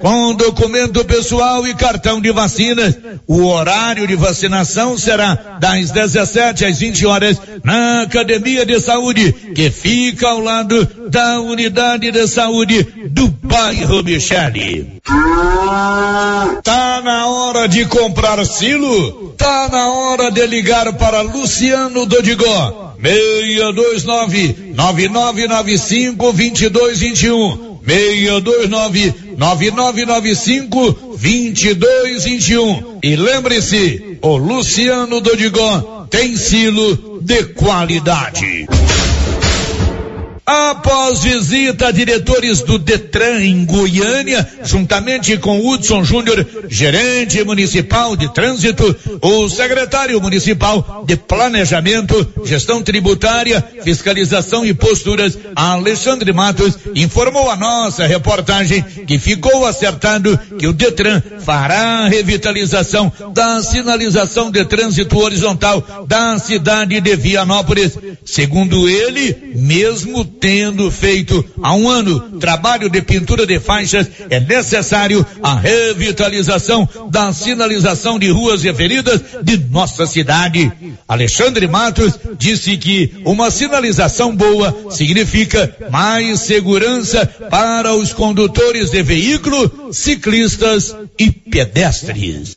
com documento pessoal e cartão de vacinas. O horário de vacinação será das 17 às 20 horas na Academia de Saúde, que fica ao lado da Unidade de Saúde do bairro Michele. Tá na hora de comprar silo? Tá na hora de ligar para Luciano Dodigó. 629 9995 2221 629 9995 2221 e lembre-se, o Luciano Dodigó tem silo de qualidade. Após visita a diretores do Detran em Goiânia, juntamente com Hudson Júnior, gerente municipal de trânsito, o secretário municipal de planejamento, gestão tributária, fiscalização e posturas, Alexandre Matos, informou a nossa reportagem que ficou acertado que o Detran fará a revitalização da sinalização de trânsito horizontal da cidade de Vianópolis. Segundo ele, mesmo tendo feito há um ano trabalho de pintura de faixas, é necessário a revitalização da sinalização de ruas e avenidas de nossa cidade. Alexandre Matos disse que uma sinalização boa significa mais segurança para os condutores de veículo, ciclistas e pedestres.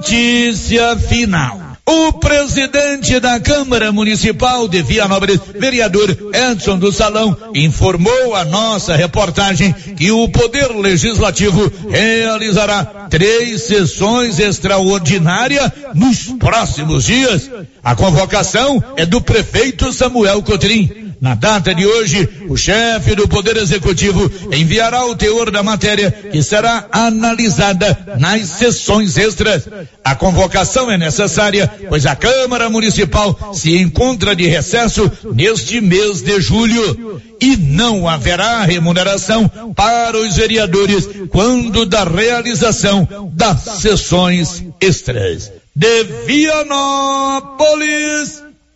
Notícia final. O presidente da Câmara Municipal de Vianópolis, vereador Edson do Salão, informou a nossa reportagem que o Poder Legislativo realizará três sessões extraordinárias nos próximos dias. A convocação é do prefeito Samuel Cotrim. Na data de hoje, o chefe do Poder Executivo enviará o teor da matéria que será analisada nas sessões extras. A convocação é necessária, pois a Câmara Municipal se encontra de recesso neste mês de julho e não haverá remuneração para os vereadores quando da realização das sessões extras. De Vianópolis,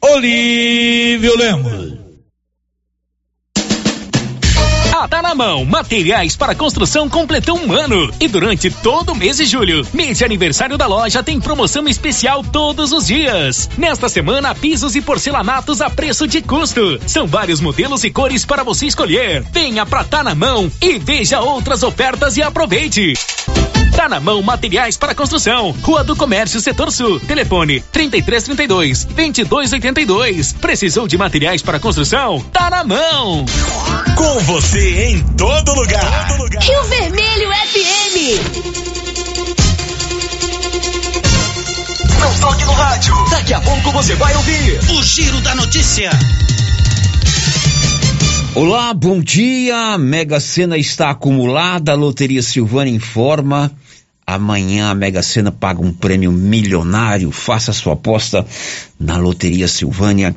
Olívio Lemos. Tá na Mão, materiais para construção completou um ano. E durante todo o mês de julho, mês de aniversário da loja, tem promoção especial todos os dias. Nesta semana, pisos e porcelanatos a preço de custo. São vários modelos e cores para você escolher. Venha pra Tá na Mão e veja outras ofertas e aproveite. Tá na mão materiais para construção. Rua do Comércio, Setor Sul. Telefone 3332 2282. Precisou de materiais para construção? Tá na mão. Com você em todo lugar. Todo lugar. Rio Vermelho FM. Não toque no rádio. Daqui a pouco você vai ouvir o Giro da Notícia. Olá, bom dia. Mega Sena está acumulada. A Loteria Silvana informa. Amanhã a Mega Sena paga um prêmio milionário. Faça sua aposta na Loteria Silvânia,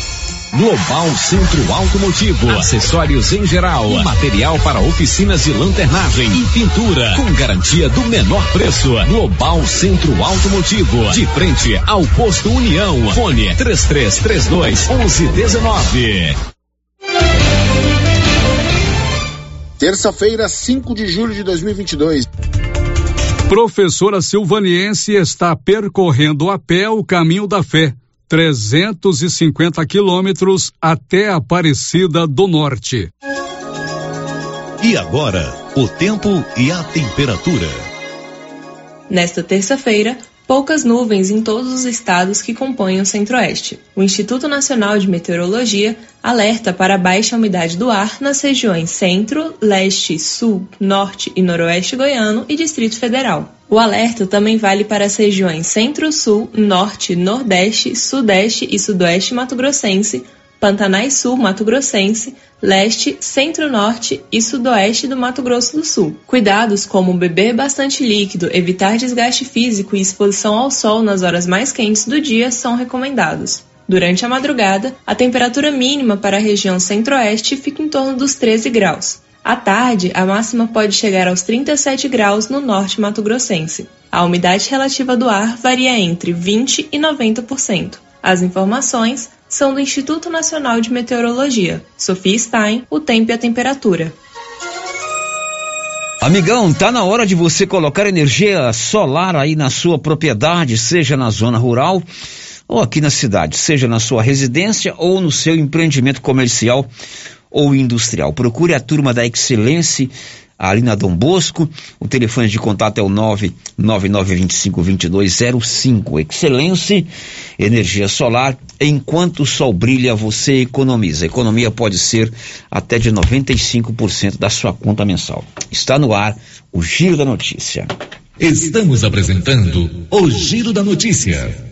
Global Centro Automotivo, acessórios em geral, material para oficinas de lanternagem e pintura, com garantia do menor preço. Global Centro Automotivo, de frente ao posto União. Fone 3332 1119. Terça-feira, 5 de julho de 2022. Professora Silvaniense está percorrendo a pé o caminho da fé 350 quilômetros até Aparecida do Norte. E agora, o tempo e a temperatura. Nesta terça-feira, poucas nuvens em todos os estados que compõem o Centro-Oeste. O Instituto Nacional de Meteorologia alerta para a baixa umidade do ar nas regiões Centro, Leste, Sul, Norte e Noroeste goiano e Distrito Federal. O alerta também vale para as regiões Centro-Sul, Norte, Nordeste, Sudeste e Sudoeste mato-grossense, Pantanais Sul Mato Grossense, Leste, Centro-Norte e Sudoeste do Mato Grosso do Sul. Cuidados como beber bastante líquido, evitar desgaste físico e exposição ao sol nas horas mais quentes do dia são recomendados. Durante a madrugada, a temperatura mínima para a região centro-oeste fica em torno dos 13 graus. À tarde, a máxima pode chegar aos 37 graus no norte mato-grossense. A umidade relativa do ar varia entre 20 e 90%. As informações são do Instituto Nacional de Meteorologia. Sofia Stein, o tempo e a temperatura. Amigão, tá na hora de você colocar energia solar aí na sua propriedade, seja na zona rural ou aqui na cidade, seja na sua residência ou no seu empreendimento comercial ou industrial. Procure a turma da Excelência ali na Dom Bosco. O telefone de contato é o 999252205. Excelência, energia solar. Enquanto o sol brilha, você economiza. A economia pode ser até de 95% da sua conta mensal. Está no ar o Giro da Notícia. Estamos apresentando o Giro da Notícia.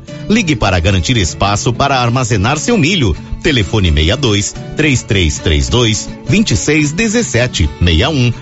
Ligue para garantir espaço para armazenar seu milho. Telefone 62 3332 2617 61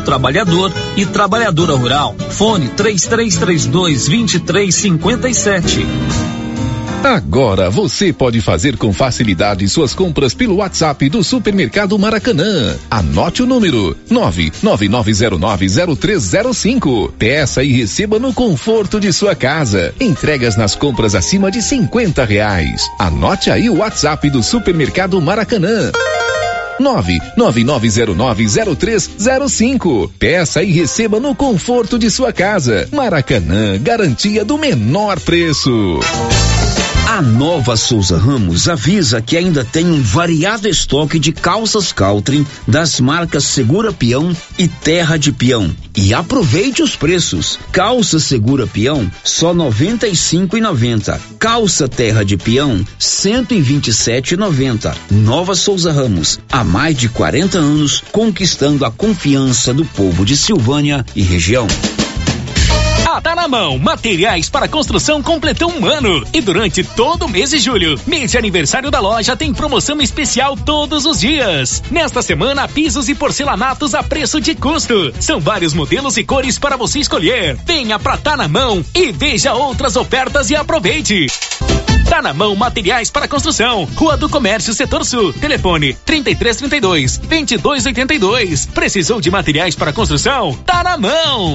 Trabalhador e Trabalhadora Rural. Fone 3332 2357. Agora você pode fazer com facilidade suas compras pelo WhatsApp do Supermercado Maracanã. Anote o número 999090305. Peça e receba no conforto de sua casa. Entregas nas compras acima de 50 reais. Anote aí o WhatsApp do Supermercado Maracanã. 999090305. Peça e receba no conforto de sua casa. Maracanã, garantia do menor preço. A Nova Souza Ramos avisa que ainda tem um variado estoque de calças Caltrim das marcas Segura Peão e Terra de Peão. E aproveite os preços. Calça Segura Peão só R$ 95,90. Calça Terra de Peão 127,90. Nova Souza Ramos, há mais de 40 anos conquistando a confiança do povo de Silvânia e região. Tá na mão. Materiais para construção completou um ano. E durante todo o mês de julho, mês de aniversário da loja, tem promoção especial todos os dias. Nesta semana, pisos e porcelanatos a preço de custo. São vários modelos e cores para você escolher. Venha pra Tá na mão e veja outras ofertas e aproveite. Tá na mão materiais para construção. Rua do Comércio, Setor Sul. Telefone 3332 2282. Precisou de materiais para construção? Tá na mão.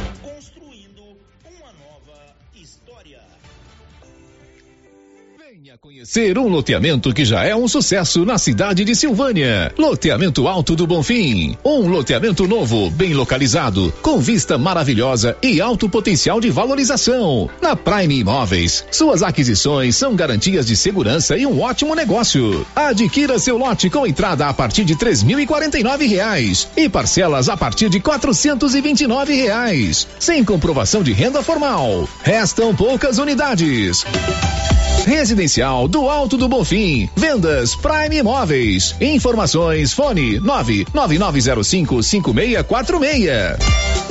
Ser um loteamento que já é um sucesso na cidade de Silvânia. Loteamento Alto do Bonfim. Um loteamento novo, bem localizado, com vista maravilhosa e alto potencial de valorização. Na Prime Imóveis, suas aquisições são garantias de segurança e um ótimo negócio. Adquira seu lote com entrada a partir de três mil e quarenta e nove reais e parcelas a partir de quatrocentos e vinte e nove reais, sem comprovação de renda formal. Restam poucas unidades. Residencial do Alto do Bonfim. Vendas Prime Imóveis. Informações fone 99905 5646.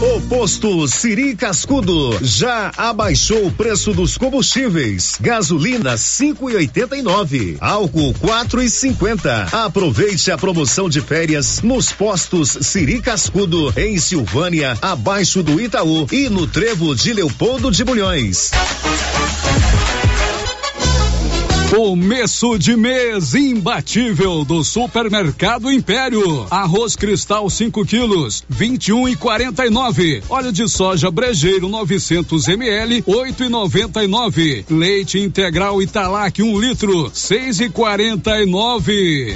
O posto Siri Cascudo já abaixou o preço dos combustíveis. Gasolina 5,89, álcool 4,50. Aproveite a promoção de férias nos postos Siri Cascudo em Silvânia, abaixo do Itaú e no Trevo de Leopoldo de Bulhões. Começo de mês imbatível do Supermercado Império. Arroz cristal 5 quilos, 21 e 49. Óleo de soja brejeiro 900 ml, 8 e 99. Leite integral Italac 1 um litro, 6 e 49.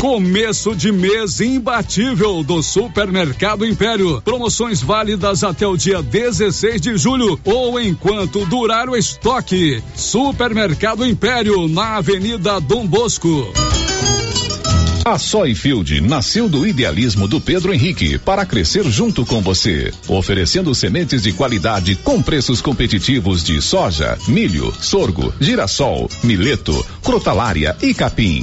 Começo de mês imbatível do Supermercado Império. Promoções válidas até o dia 16 de julho ou enquanto durar o estoque. Supermercado Império na Avenida Dom Bosco. A Soyfield nasceu do idealismo do Pedro Henrique para crescer junto com você, oferecendo sementes de qualidade com preços competitivos de soja, milho, sorgo, girassol, mileto, crotalária e capim.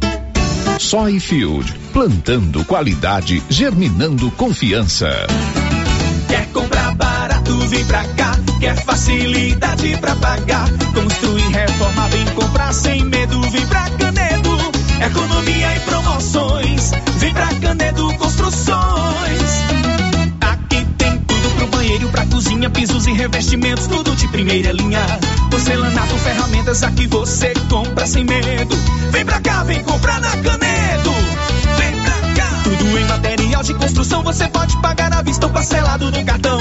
Soyfield, plantando qualidade, germinando confiança. Quer comprar barato, vem pra cá. Quer facilidade pra pagar. Construir, reformar, vem comprar sem medo, vem pra Canedo. Economia e promoções. Vem pra Canedo Construções. Aqui tem tudo pro banheiro, pra cozinha, pisos e revestimentos, tudo de primeira linha. Porcelanato, ferramentas, aqui você compra sem medo. Vem pra cá, vem comprar você pode pagar à vista ou parcelado no cartão.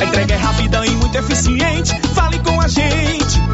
A entrega é rápida e muito eficiente. Fale com a gente.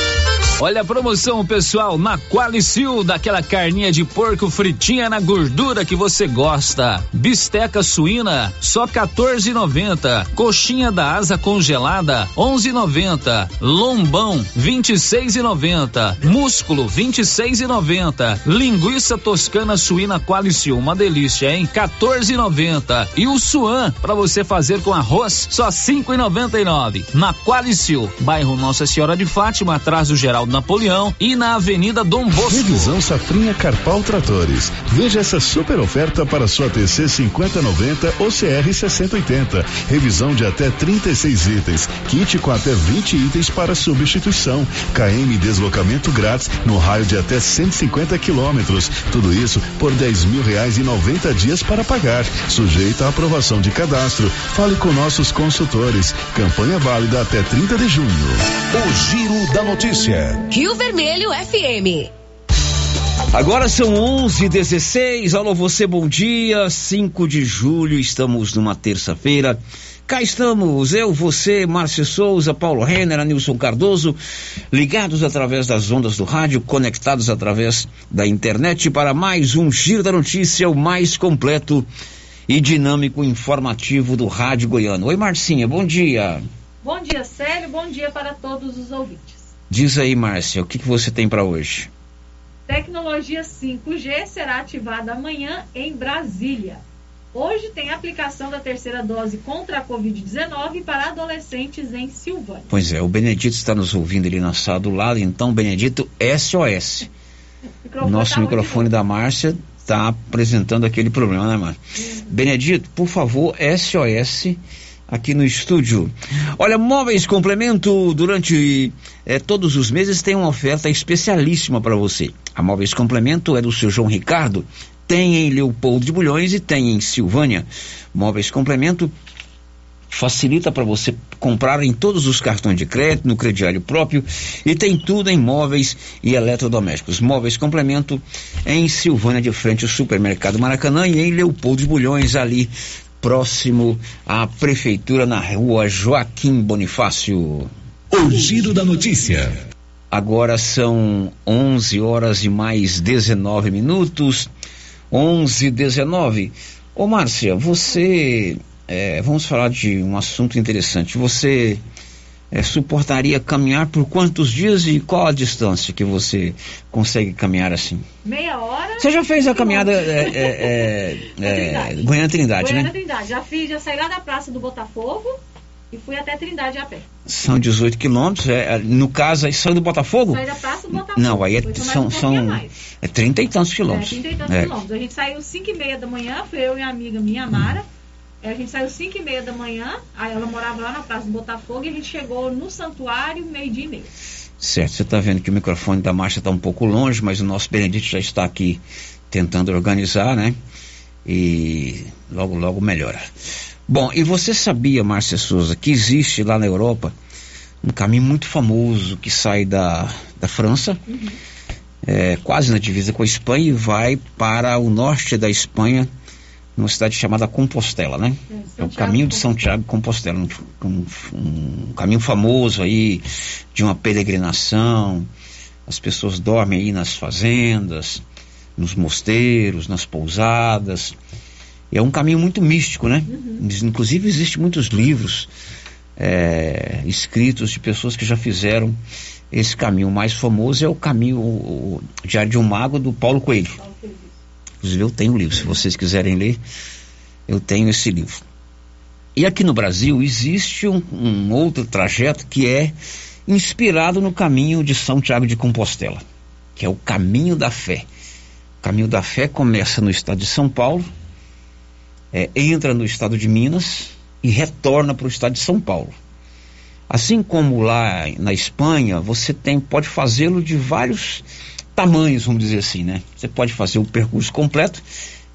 Olha a promoção, pessoal, na Qualicil, daquela carninha de porco fritinha na gordura que você gosta. Bisteca suína, só 14,90. Coxinha da asa congelada, 11,90. Lombão, 26,90. Músculo, 26,90. Linguiça toscana suína Qualicil, uma delícia, hein? 14,90. E o suan para você fazer com arroz, só 5,99. Na Qualicil, bairro Nossa Senhora de Fátima, atrás do Geraldo Napoleão e na Avenida Dom Bosco. Revisão Safrinha Carpal Tratores. Veja essa super oferta para sua TC 5090 ou CR 6080. Revisão de até 36 itens. Kit com até 20 itens para substituição. KM deslocamento grátis no raio de até 150 quilômetros. Tudo isso por 10 mil reais e 90 dias para pagar. Sujeito à aprovação de cadastro. Fale com nossos consultores. Campanha válida até 30 de junho. O Giro da Notícia. Rio Vermelho FM. Agora são 11 16 Alô, você, bom dia. 5 de julho, estamos numa terça-feira. Cá estamos, eu, você, Márcio Souza, Paulo Renner, Anilson Cardoso, ligados através das ondas do rádio, conectados através da internet para mais um Giro da Notícia, o mais completo e dinâmico informativo do Rádio Goiano. Oi, Marcinha, bom dia. Bom dia, Célio. Bom dia para todos os ouvintes. Diz aí, Márcia, o que, que você tem para hoje? Tecnologia 5G será ativada amanhã em Brasília. Hoje tem aplicação da terceira dose contra a Covid-19 para adolescentes em Silvânia. Pois é, o Benedito está nos ouvindo ali na sala do lado, então, Benedito, SOS. O nosso tá microfone da Márcia está apresentando aquele problema, né, Márcia? Benedito, por favor, SOS aqui no estúdio. Olha, Móveis Complemento, durante eh, todos os meses tem uma oferta especialíssima para você. A Móveis Complemento é do seu João Ricardo, tem em Leopoldo de Bulhões e tem em Silvânia. Móveis Complemento facilita para você comprar em todos os cartões de crédito, no crediário próprio e tem tudo em móveis e eletrodomésticos. Móveis Complemento em Silvânia, de frente ao Supermercado Maracanã e em Leopoldo de Bulhões, ali próximo à prefeitura na rua Joaquim Bonifácio. O Giro da Notícia. Agora são 11 horas e mais 19 minutos. 11 e 19. Ô Márcia, você. é, vamos falar de um assunto interessante. Você é, suportaria caminhar por quantos dias e qual a distância que você consegue caminhar assim? Meia hora. Você já fez a caminhada é, é, é, é, Goiânia Trindade, Goiânia né? Trindade. Já fiz, já saí lá da Praça do Botafogo e fui até Trindade a pé. São 18 quilômetros. É, é, no caso, aí saiu do Botafogo? Saí da Praça do Botafogo. Não, aí é, são, um são é 30 e tantos É, quilômetros. 30 e tantos É. quilômetros. A gente saiu 5 e meia da manhã, foi eu e a amiga minha, Mara. A gente saiu 5 e meia da manhã, aí ela morava lá na Praça do Botafogo e a gente chegou no santuário meio-dia e meio. Certo, você está vendo que o microfone da Márcia está um pouco longe, mas o nosso Benedito já está aqui tentando organizar, né? E logo, logo melhora. Bom, e você sabia, Márcia Souza, que existe lá na Europa um caminho muito famoso que sai da, da França, uhum. é, quase na divisa com a Espanha, e vai para o norte da Espanha, numa cidade chamada Compostela, né? É, é o caminho de São Tiago Compostela, um, um, um, caminho famoso aí de uma peregrinação. As pessoas dormem aí nas fazendas, nos mosteiros, nas pousadas. É um caminho muito místico, né? Uhum. Inclusive existem muitos livros é, escritos de pessoas que já fizeram esse caminho. O mais famoso é o caminho o, o Diário de um Mago do Paulo Coelho. Paulo Coelho. Inclusive eu tenho o livro, se vocês quiserem ler, eu tenho esse livro. E aqui no Brasil existe um, um outro trajeto que é inspirado no caminho de São Tiago de Compostela, que é o caminho da fé. O caminho da fé começa no estado de São Paulo, é, entra no estado de Minas e retorna para o estado de São Paulo. Assim como lá na Espanha, você tem, pode fazê-lo de vários tamanhos, vamos dizer assim, né? Você pode fazer o percurso completo,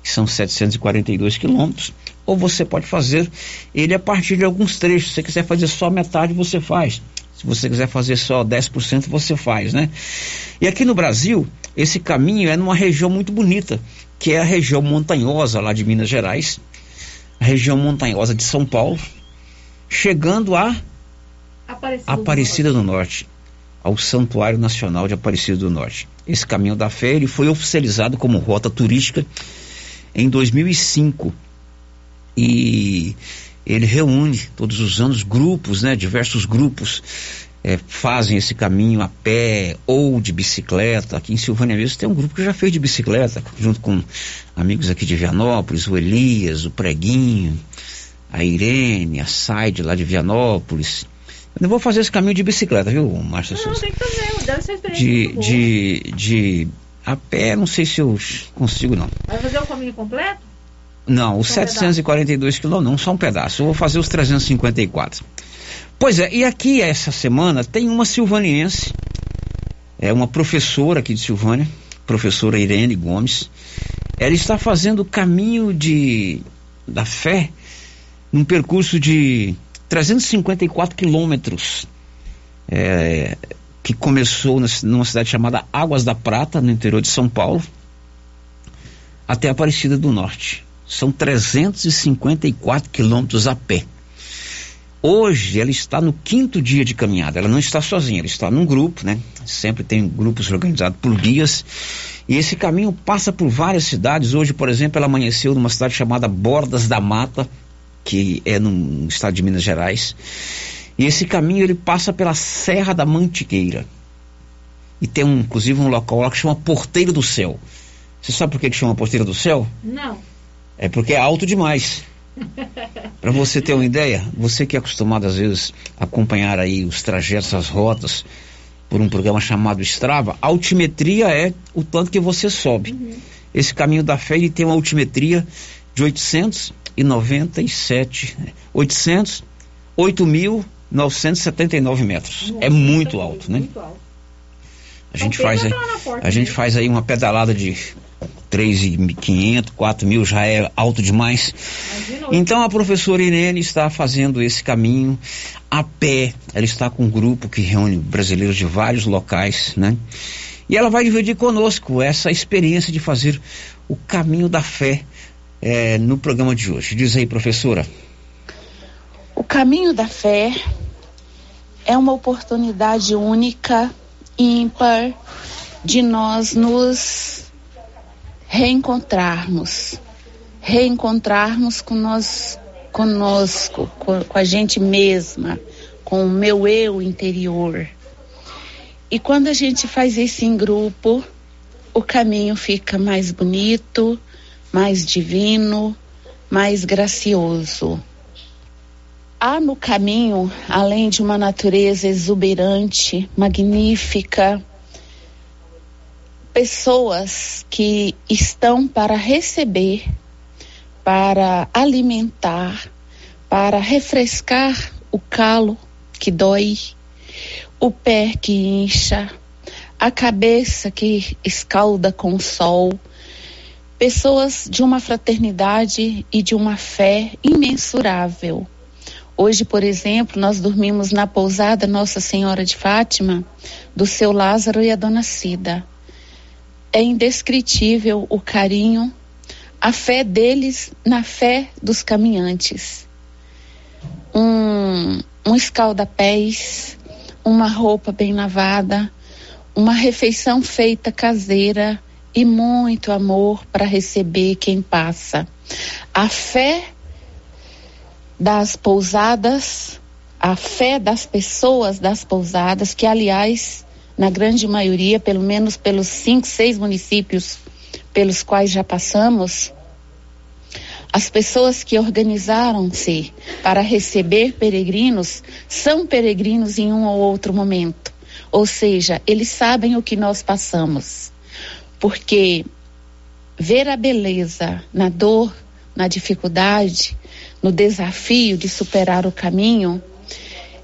que são 742 quilômetros, ou você pode fazer ele a partir de alguns trechos. Se você quiser fazer só metade, você faz. Se você quiser fazer só 10%, você faz, né? E aqui no Brasil, esse caminho é numa região muito bonita, que é a região montanhosa lá de Minas Gerais, a região montanhosa de São Paulo, chegando a Aparecida, Aparecida do, Norte. do Norte, ao Santuário Nacional de Aparecida do Norte. Esse caminho da fé ele foi oficializado como rota turística em 2005 e ele reúne todos os anos grupos, né, diversos grupos é, fazem esse caminho a pé ou de bicicleta. Aqui em Silvânia mesmo tem um grupo que já fez de bicicleta, junto com amigos aqui de Vianópolis, o Elias, o Preguinho, a Irene, a Saide lá de Vianópolis. Eu não vou fazer esse caminho de bicicleta, viu, Márcia Souza? Não, tem que fazer, deve ser de, de, de a pé, não sei se eu consigo, não. Vai fazer o caminho completo? Não, os só 742 quilômetros, não, só um pedaço. Eu vou fazer os 354. Pois é, e aqui essa semana tem uma silvaniense, é uma professora aqui de Silvânia, professora Irene Gomes. Ela está fazendo o caminho de, da fé num percurso de 354 quilômetros, é, que começou numa cidade chamada Águas da Prata, no interior de São Paulo, até Aparecida do Norte. São 354 quilômetros a pé. Hoje ela está no quinto dia de caminhada. Ela não está sozinha, ela está num grupo, né? Sempre tem grupos organizados por guias. E esse caminho passa por várias cidades. Hoje, por exemplo, ela amanheceu numa cidade chamada Bordas da Mata, que é no estado de Minas Gerais. E esse caminho ele passa pela Serra da Mantiqueira. E tem um, inclusive um local lá que chama Porteiro do Céu. Você sabe por que, que chama Porteiro do Céu? Não. É porque é alto demais. Para você ter uma ideia, você que é acostumado às vezes a acompanhar aí os trajetos, as rotas, por um programa chamado Strava, a altimetria é o tanto que você sobe. Uhum. Esse caminho da fé ele tem uma altimetria de 800 e 97, 800, 8.979 metros. Nossa, é muito alto, né? Muito alto. A gente, faz aí, a gente faz aí uma pedalada de 3.500, 4 mil já é alto demais. Então a professora Irene está fazendo esse caminho a pé. Ela está com um grupo que reúne brasileiros de vários locais, né? E ela vai dividir conosco essa experiência de fazer o caminho da fé é, no programa de hoje. Diz aí, professora. O caminho da fé é uma oportunidade única, ímpar, de nós nos reencontrarmos, reencontrarmos com nós, conosco, com, com a gente mesma, com o meu eu interior. E quando a gente faz isso em grupo, o caminho fica mais bonito, mais divino, mais gracioso. Há no caminho, além de uma natureza exuberante, magnífica, pessoas que estão para receber para alimentar, para refrescar o calo que dói, o pé que incha, a cabeça que escalda com o sol. Pessoas de uma fraternidade e de uma fé imensurável. Hoje, por exemplo, nós dormimos na pousada Nossa Senhora de Fátima, do seu Lázaro e a dona Cida. É indescritível o carinho, a fé deles na fé dos caminhantes. Um, um escalda-pés, uma roupa bem lavada, uma refeição feita caseira e muito amor para receber quem passa. A fé das pousadas, a fé das pessoas das pousadas, que aliás, na grande maioria, pelo menos pelos cinco, seis municípios pelos quais já passamos, as pessoas que organizaram-se para receber peregrinos são peregrinos em um ou outro momento. Ou seja, eles sabem o que nós passamos. Porque ver a beleza na dor, na dificuldade, no desafio de superar o caminho,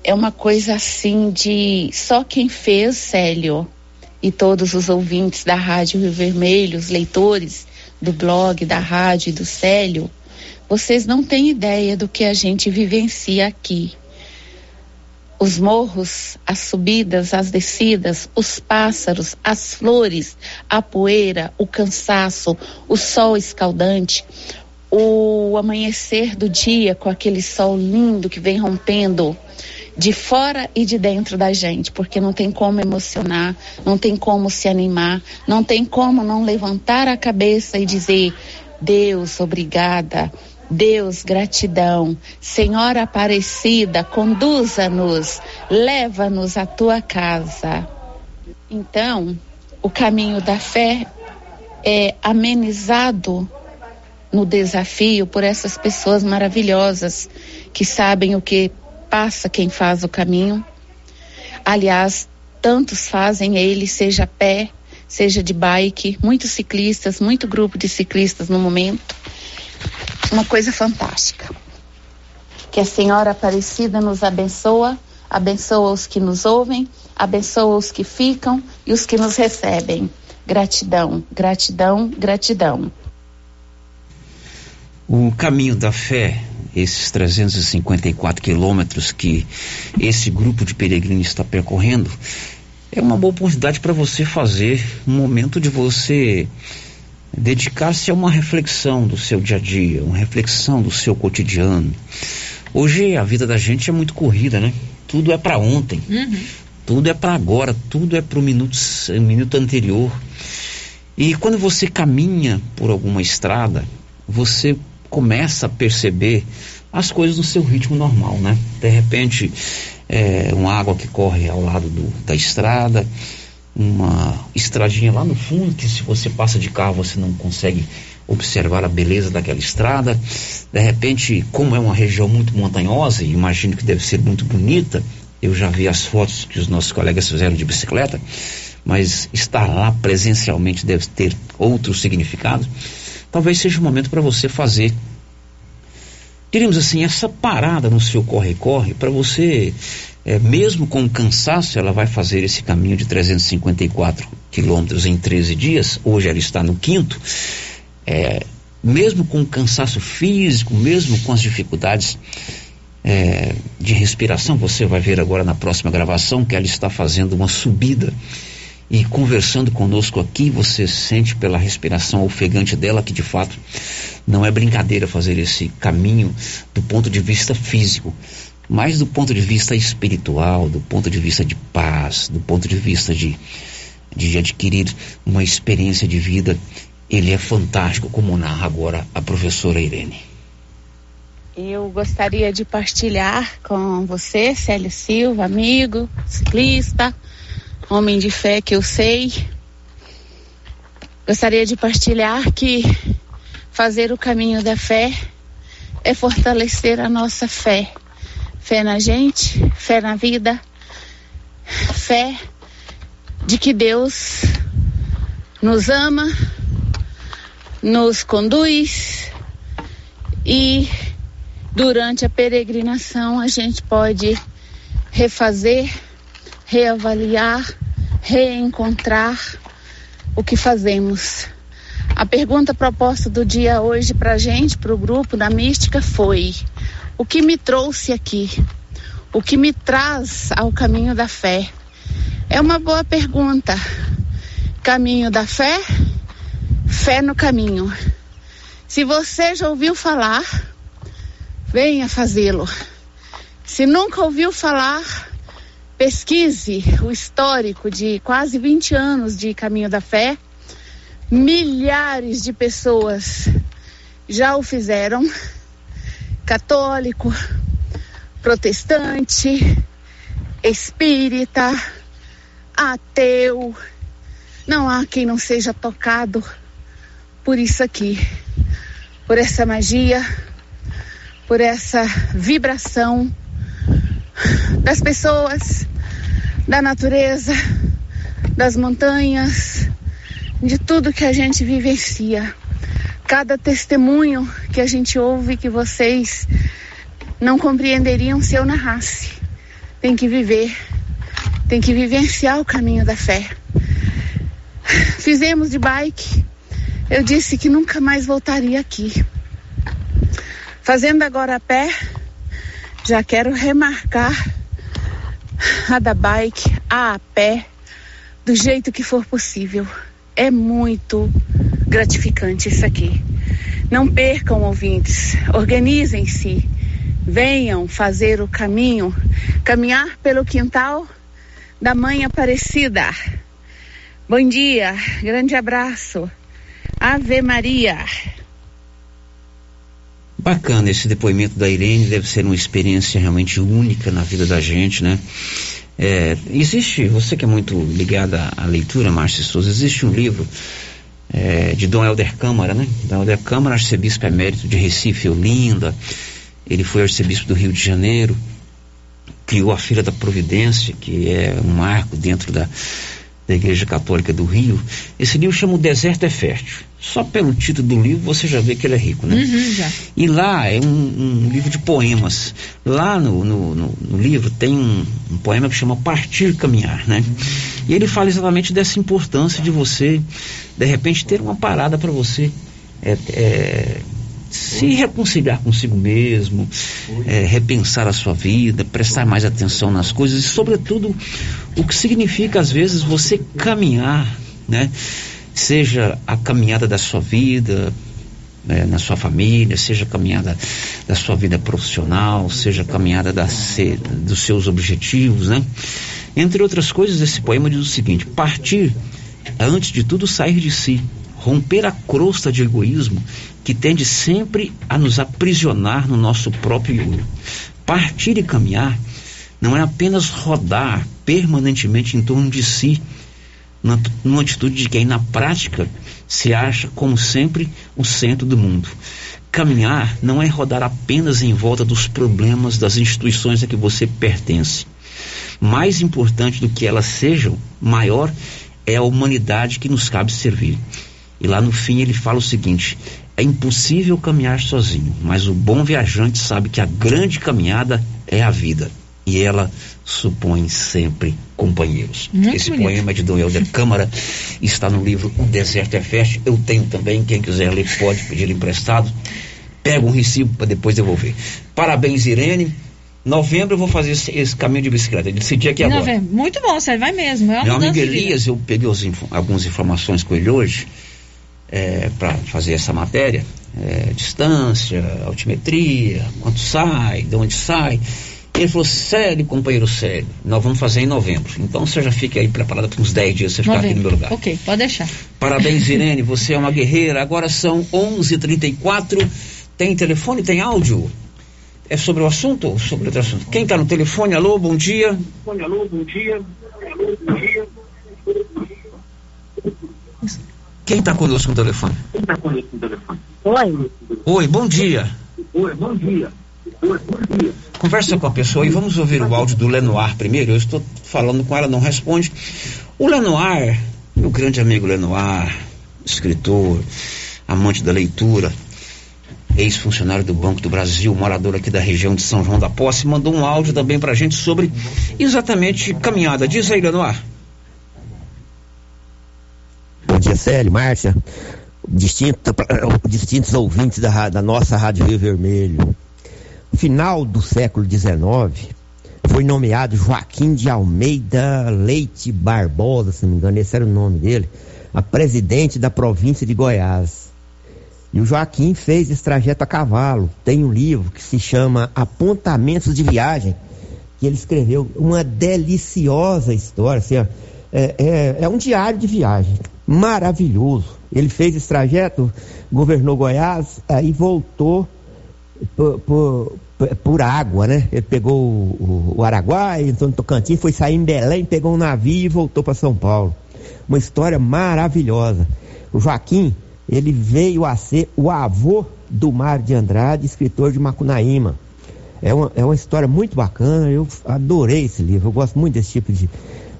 é uma coisa assim de só quem fez, Célio, e todos os ouvintes da Rádio Rio Vermelho, os leitores do blog, da rádio e do Célio, vocês não têm ideia do que a gente vivencia aqui os morros, as subidas, as descidas, os pássaros, as flores, a poeira, o cansaço, o sol escaldante, o amanhecer do dia com aquele sol lindo que vem rompendo de fora e de dentro da gente, porque não tem como emocionar, não tem como se animar, não tem como não levantar a cabeça e dizer: Deus, obrigada Deus, gratidão. Senhora Aparecida, conduza-nos, leva-nos à tua casa. Então, o caminho da fé é amenizado no desafio por essas pessoas maravilhosas que sabem o que passa quem faz o caminho. Aliás, tantos fazem ele, seja a pé, seja de bike, muitos ciclistas, muito grupo de ciclistas no momento uma coisa fantástica. Que a Senhora Aparecida nos abençoa, abençoa os que nos ouvem, abençoa os que ficam e os que nos recebem. Gratidão, gratidão, gratidão. O caminho da fé, esses 354 quilômetros que esse grupo de peregrinos está percorrendo, é uma boa oportunidade para você fazer um momento de você dedicar-se a uma reflexão do seu dia a dia, uma reflexão do seu cotidiano. Hoje a vida da gente é muito corrida, né? Tudo é para ontem, uhum. tudo é para agora, tudo é para o minuto, minuto anterior. E quando você caminha por alguma estrada, você começa a perceber as coisas no seu ritmo normal, né? De repente, é, uma água que corre ao lado do, da estrada, uma estradinha lá no fundo que se você passa de carro você não consegue observar a beleza daquela estrada. De repente, como é uma região muito montanhosa, e imagino que deve ser muito bonita, eu já vi as fotos que os nossos colegas fizeram de bicicleta, mas estar lá presencialmente deve ter outro significado. Talvez seja o momento para você fazer, diríamos assim, essa parada no seu corre-corre, para você é, mesmo com cansaço, ela vai fazer esse caminho de 354 quilômetros em 13 dias. Hoje ela está no quinto. É, mesmo com cansaço físico, mesmo com as dificuldades é, de respiração, você vai ver agora na próxima gravação que ela está fazendo uma subida. E conversando conosco aqui, você sente pela respiração ofegante dela que de fato não é brincadeira fazer esse caminho do ponto de vista físico mas do ponto de vista espiritual, do ponto de vista de paz, do ponto de vista de, de adquirir uma experiência de vida, ele é fantástico, como narra agora a professora Irene. Eu gostaria de partilhar com você, Célio Silva, amigo, ciclista, homem de fé que eu sei. Gostaria de partilhar que fazer o caminho da fé é fortalecer a nossa fé fé na gente, fé na vida, fé de que Deus nos ama, nos conduz e durante a peregrinação a gente pode refazer, reavaliar, reencontrar o que fazemos. A pergunta proposta do dia hoje para a gente, para o grupo da Mística, foi: o que me trouxe aqui? O que me traz ao caminho da fé? É uma boa pergunta. Caminho da fé? Fé no caminho. Se você já ouviu falar, venha fazê-lo. Se nunca ouviu falar, pesquise o histórico de quase 20 anos de Caminho da Fé. Milhares de pessoas já o fizeram. Católico, protestante, espírita, ateu. Não há quem não seja tocado por isso aqui, por essa magia, por essa vibração das pessoas, da natureza, das montanhas, de tudo que a gente vivencia. Cada testemunho que a gente ouve que vocês não compreenderiam se eu narrasse. Tem que viver, tem que vivenciar o caminho da fé. Fizemos de bike, eu disse que nunca mais voltaria aqui. Fazendo agora a pé, já quero remarcar a da bike, a pé, do jeito que for possível. É muito gratificante isso aqui. Não percam, ouvintes, organizem-se, venham fazer o caminho, caminhar pelo quintal da Mãe Aparecida. Bom dia, grande abraço. Ave Maria. Bacana esse depoimento da Irene, deve ser uma experiência realmente única na vida da gente, né? É, existe, você que é muito ligada à leitura, Márcia Souza, existe um livro é, de Dom Helder Câmara, né? Dom Helder Câmara, arcebispo emérito de Recife, Olinda, ele foi arcebispo do Rio de Janeiro, criou a Feira da Providência, que é um marco dentro da, da Igreja Católica do Rio. Esse livro chama O Deserto é Fértil. Só pelo título do livro você já vê que ele é rico, né? Uhum, já. E lá é um, um, livro de poemas. Lá no, no, no, no livro tem um, um, poema que chama Partir Caminhar, né? E ele fala exatamente dessa importância de você, de repente, ter uma parada para você é, é, se reconciliar consigo mesmo, é, repensar a sua vida, prestar mais atenção nas coisas e, sobretudo, o que significa às vezes você caminhar, né? Seja a caminhada da sua vida, né, na sua família, seja a caminhada da sua vida profissional, seja a caminhada da, dos seus objetivos, né? Entre outras coisas, esse poema diz o seguinte: partir antes de tudo sair de si, romper a crosta de egoísmo que tende sempre a nos aprisionar no nosso próprio eu. Partir e caminhar não é apenas rodar permanentemente em torno de si, numa atitude de quem na prática se acha, como sempre, o centro do mundo. Caminhar não é rodar apenas em volta dos problemas das instituições a que você pertence. Mais importante do que elas sejam, maior é a humanidade que nos cabe servir. E lá no fim ele fala o seguinte: é impossível caminhar sozinho, mas o bom viajante sabe que a grande caminhada é a vida. E ela supõe sempre companheiros. Muito Esse bonito. poema é de Dom Helder Câmara está no livro O Deserto é Fértil. Eu tenho também, quem quiser ler pode pedir emprestado. Pega um recibo para depois devolver. Parabéns, Irene. Novembro eu vou fazer esse, esse caminho de bicicleta. Eu decidi aqui agora. Não, Muito bom, você vai mesmo. É Meu amigo. Elias, eu peguei os algumas informações com ele hoje para fazer essa matéria. é, distância, altimetria, quanto sai, de onde sai. Ele falou, sério, companheiro sério, nós vamos fazer em novembro. Então você já fica aí preparada para uns 10 dias você ficar aqui no meu lugar. Ok, pode deixar. Parabéns, Irene, você é uma guerreira. Agora são 11h34. Tem telefone, tem áudio? É sobre o assunto ou sobre outro assunto? Quem está no telefone? Alô, bom dia. Alô, bom dia. Alô, bom dia. Quem está conosco no telefone? Quem está conosco no telefone? Oi. Oi, bom dia. Oi, bom dia. Oi, bom dia. Conversa com a pessoa e vamos ouvir o áudio do Lenoir primeiro. Eu estou falando com ela, não responde. O Lenoir, meu grande amigo Lenoir, escritor, amante da leitura, ex-funcionário do Banco do Brasil, morador aqui da região de São João da Posse, mandou um áudio também pra gente sobre exatamente caminhada. Diz aí, Lenoir. Bom dia, Célio, Márcia, distinto, distintos ouvintes da, da nossa Rádio Rio Vermelho. Final do século XIX, foi nomeado Joaquim de Almeida Leite Barbosa, se não me engano, esse era o nome dele, a presidente da província de Goiás. E o Joaquim fez esse trajeto a cavalo. Tem um livro que se chama Apontamentos de Viagem, que ele escreveu uma deliciosa história. Assim, é, é, é um diário de viagem maravilhoso. Ele fez esse trajeto, governou Goiás, aí voltou por, por, por água, né? Ele pegou o, o Araguaia, entrou no Tocantins, foi sair em Belém, pegou um navio e voltou para São Paulo. Uma história maravilhosa. O Joaquim, ele veio a ser o avô do Mário de Andrade, escritor de Macunaíma. É uma, é uma história muito bacana, eu adorei esse livro, eu gosto muito desse tipo de,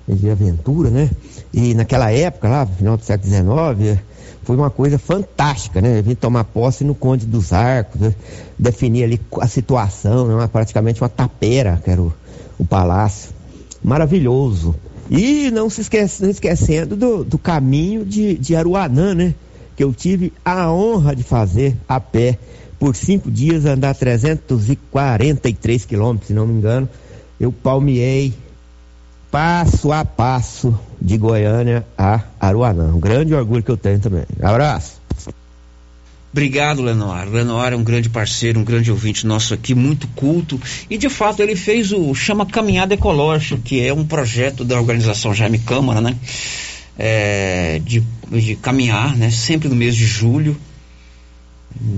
de aventura, né? E naquela época, lá, no final do século XIX, foi uma coisa fantástica, né? Vim tomar posse no Conde dos Arcos, né? definir ali a situação, né? praticamente uma tapera, que era o, o palácio. Maravilhoso. E não se esquece, não esquecendo do, do caminho de, de Aruanã, né? Que eu tive a honra de fazer a pé por cinco dias, andar 343 quilômetros, se não me engano. Eu palmiei passo a passo de Goiânia a Aruanã. Um grande orgulho que eu tenho também. Abraço. Obrigado, Lenoir. Lenoir é um grande parceiro, um grande ouvinte nosso aqui, muito culto. E de fato ele fez o chama Caminhada Ecológica, que é um projeto da organização Jaime Câmara, né? É, de, de caminhar, né? Sempre no mês de julho.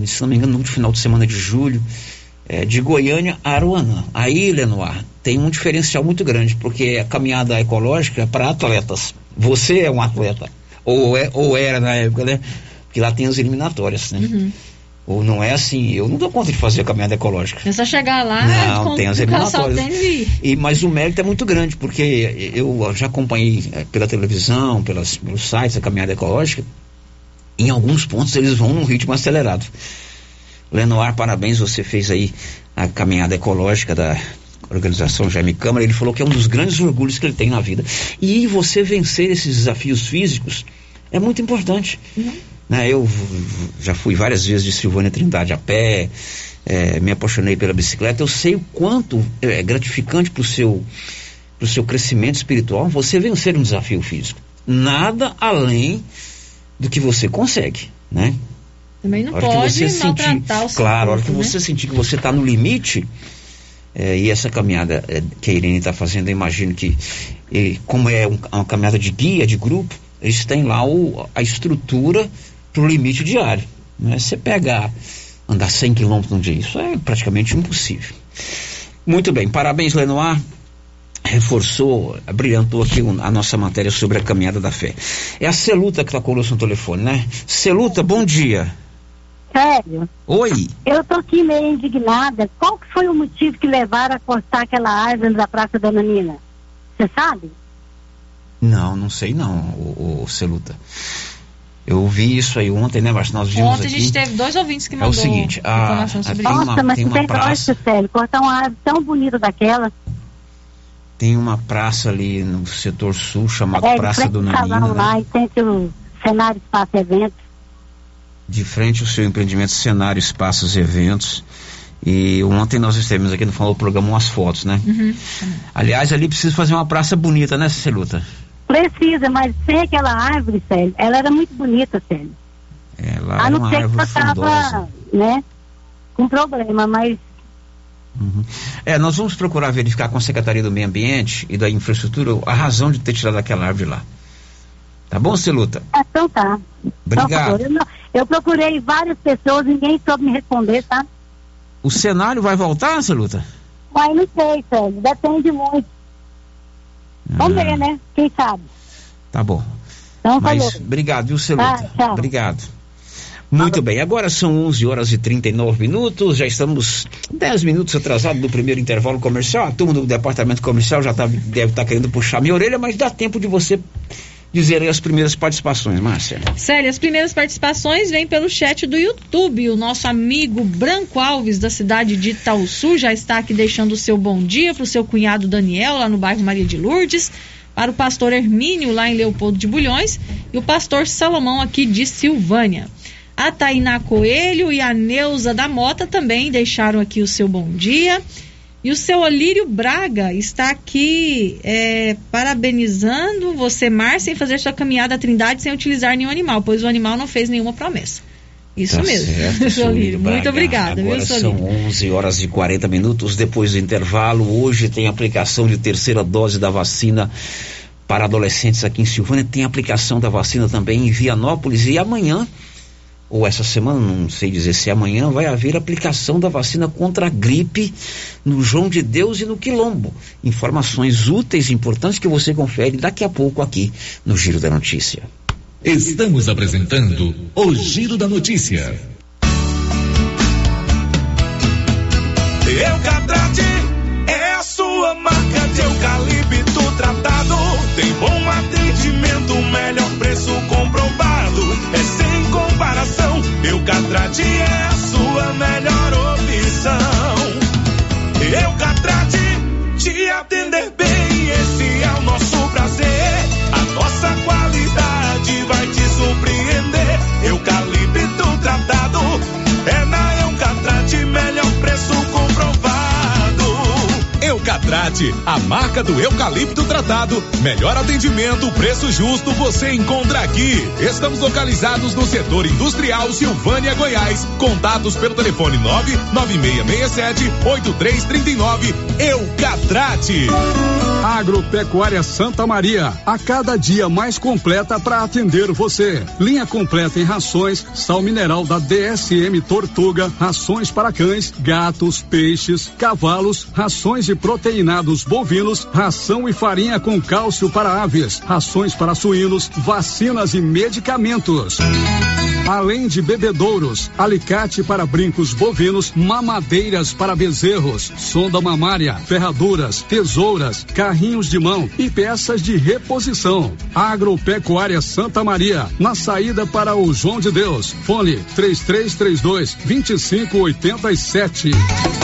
Se não me engano, no último final de semana de julho é, de Goiânia a Aruanã. Aí, Lenoir, tem um diferencial muito grande, porque a caminhada ecológica é para atletas. Você é um atleta, ou, é, ou era na época, né? Porque lá tem as eliminatórias, né? Uhum. Ou não é assim, eu não dou conta de fazer a caminhada ecológica. É só chegar lá, não, com, tem as eliminatórias. E, mas o mérito é muito grande, porque eu já acompanhei é, pela televisão, pelas, pelos sites a caminhada ecológica. Em alguns pontos eles vão num ritmo acelerado. Lenoir, parabéns, você fez aí a caminhada ecológica da organização Jaime Câmara. Ele falou que é um dos grandes orgulhos que ele tem na vida. E você vencer esses desafios físicos é muito importante. Uhum. Né? Eu já fui várias vezes de Silvânia Trindade a pé, é, me apaixonei pela bicicleta. Eu sei o quanto é gratificante para o seu, pro seu crescimento espiritual você vencer um desafio físico. Nada além do que você consegue, né? Também não pode sentir, maltratar o seu Claro, a hora que né? você sentir que você está no limite, é, e essa caminhada é, que a Irene está fazendo, eu imagino que, e, como é um- uma caminhada de guia, de grupo, eles têm lá o, a estrutura para o limite diário. Né? Você pegar, andar 100 quilômetros num dia, isso é praticamente impossível. Muito bem, parabéns, Lenoir. Reforçou, brilhantou aqui a nossa matéria sobre a caminhada da fé. É a Celuta que está conosco no telefone, né? Celuta, bom dia. Sério? Oi. Eu tô aqui meio indignada. Qual que foi o motivo que levaram a cortar aquela árvore da Praça Dona Nina? Você sabe? Não, não sei não, o, o Celuta. Eu vi isso aí ontem, né, mas nós vimos Ontem a aqui. gente teve dois ouvintes que É o seguinte, a- a- sobre tem isso. uma- Nossa, mas tem uma tem praça. sério. Cortar uma árvore tão bonita daquela. Tem uma praça ali no setor sul chamada é, de Praça frente do Nanina, lá, né? em frente ao cenário espaço evento. de frente ao seu empreendimento Cenário Espaços e Eventos. E ontem nós estivemos aqui no Falou Programa umas fotos, né? Uhum. Aliás, ali precisa fazer uma praça bonita, né, Celuta? Precisa, mas sem aquela árvore, sério, ela era muito bonita, sério. É, lá A é não ser que frondosa. né, com problema, mas É, nós vamos procurar verificar com a Secretaria do Meio Ambiente e da Infraestrutura a razão de ter tirado aquela árvore lá. Tá bom, Celuta? então tá. Obrigado. Eu, não- eu procurei várias pessoas, ninguém soube me responder, tá? O cenário vai voltar, Celuta? Mas não sei, sério, depende muito. Vamos ver, né? Quem sabe? Tá bom. Então, Mas falou. obrigado, viu, Celuta? Ah. Obrigado. Muito bem, agora são 11 horas e 39 minutos, já estamos 10 minutos atrasados do primeiro intervalo comercial. A turma do departamento comercial já tá, deve estar querendo puxar minha orelha, mas dá tempo de você dizer aí as primeiras participações, Márcia. Célia, as primeiras participações vêm pelo chat do YouTube. O nosso amigo Branco Alves, da cidade de Itaúsu, já está aqui deixando o seu bom dia para o seu cunhado Daniel, lá no bairro Maria de Lourdes, para o pastor Hermínio, lá em Leopoldo de Bulhões, e o pastor Salomão, aqui de Silvânia. A Tainá Coelho e a Neuza da Mota também deixaram aqui o seu bom dia. E o seu Olírio Braga está aqui é, parabenizando você, Márcia, em fazer sua caminhada à Trindade sem utilizar nenhum animal, pois o animal não fez nenhuma promessa. Isso Tá mesmo, certo. Muito obrigada, Agora viu, seu são Olírio? 11 horas e 40 minutos depois do intervalo. Hoje tem aplicação de terceira dose da vacina para adolescentes aqui em Silvânia. Tem aplicação da vacina também em Vianópolis. E amanhã, ou essa semana, não sei dizer se é amanhã, vai haver aplicação da vacina contra a gripe no João de Deus e no Quilombo. Informações úteis e importantes que você confere daqui a pouco aqui no Giro da Notícia. Estamos apresentando o Giro da Notícia. Eucatrate é a sua marca de eucalipto tratado. Tem bom atendimento, melhor preço comprovado. Eucatrate é a sua melhor opção. Eucatrate te atender bem, esse é o nosso prazer. A nossa qualidade vai te surpreender. Eucalipto tratado é na Eucatrate, melhor preço comprovado. Eucatrate, a marca do eucalipto tratado. Melhor atendimento, preço justo você encontra aqui. Estamos localizados no setor industrial Silvânia, Goiás. Contatos pelo telefone 99667 8339. Eucatrate. Agropecuária Santa Maria, a cada dia mais completa para atender você. Linha completa em rações, sal mineral da DSM Tortuga, rações para cães, gatos, peixes, cavalos, rações de proteinados bovinos, ração e farinha com cálcio para aves, rações para suínos, vacinas e medicamentos. Além de bebedouros, alicate para brincos bovinos, mamadeiras para bezerros, sonda mamária, ferraduras, tesouras, carrinhos de mão e peças de reposição. Agropecuária Santa Maria, na saída para o João de Deus. Fone 3332 2587.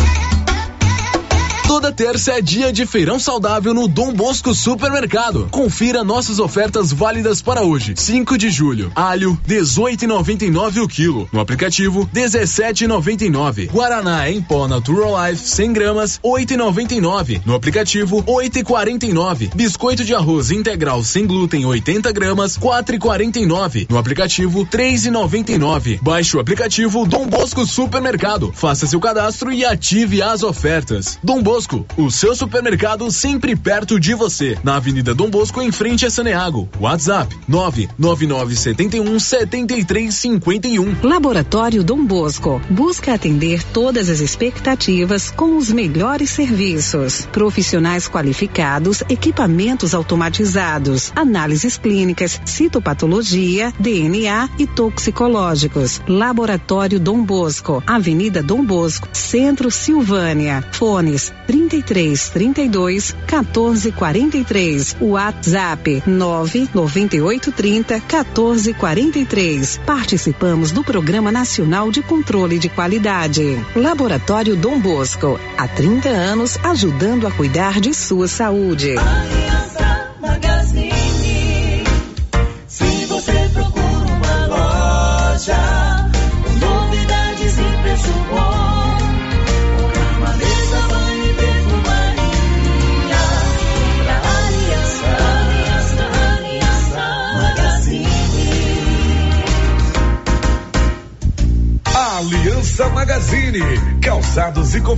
Toda terça é dia de feirão saudável no Dom Bosco Supermercado. Confira nossas ofertas válidas para hoje, 5 de julho. Alho, 18,99 o quilo. No aplicativo, 17,99. Guaraná em pó Natural Life, 100 gramas, 8,99. No aplicativo, 8,49. Biscoito de arroz integral sem glúten, 80 gramas, 4,49. No aplicativo, 3,99. Baixe o aplicativo Dom Bosco Supermercado. Faça seu cadastro e ative as ofertas. Dom Bosco, o seu supermercado sempre perto de você. Na Avenida Dom Bosco, em frente a Saneago. WhatsApp 99971 7351. Laboratório Dom Bosco busca atender todas as expectativas com os melhores serviços. Profissionais qualificados, equipamentos automatizados, análises clínicas, citopatologia, DNA e toxicológicos. Laboratório Dom Bosco, Avenida Dom Bosco, Centro Silvânia. Fones 33 32 14 43. WhatsApp 998 30 14 43. Participamos do Programa Nacional de Controle de Qualidade. Laboratório Dom Bosco, há 30 anos ajudando a cuidar de sua saúde. Magazine. Se você procura uma loja, com novidades e preço bom, Magazine. Calçados e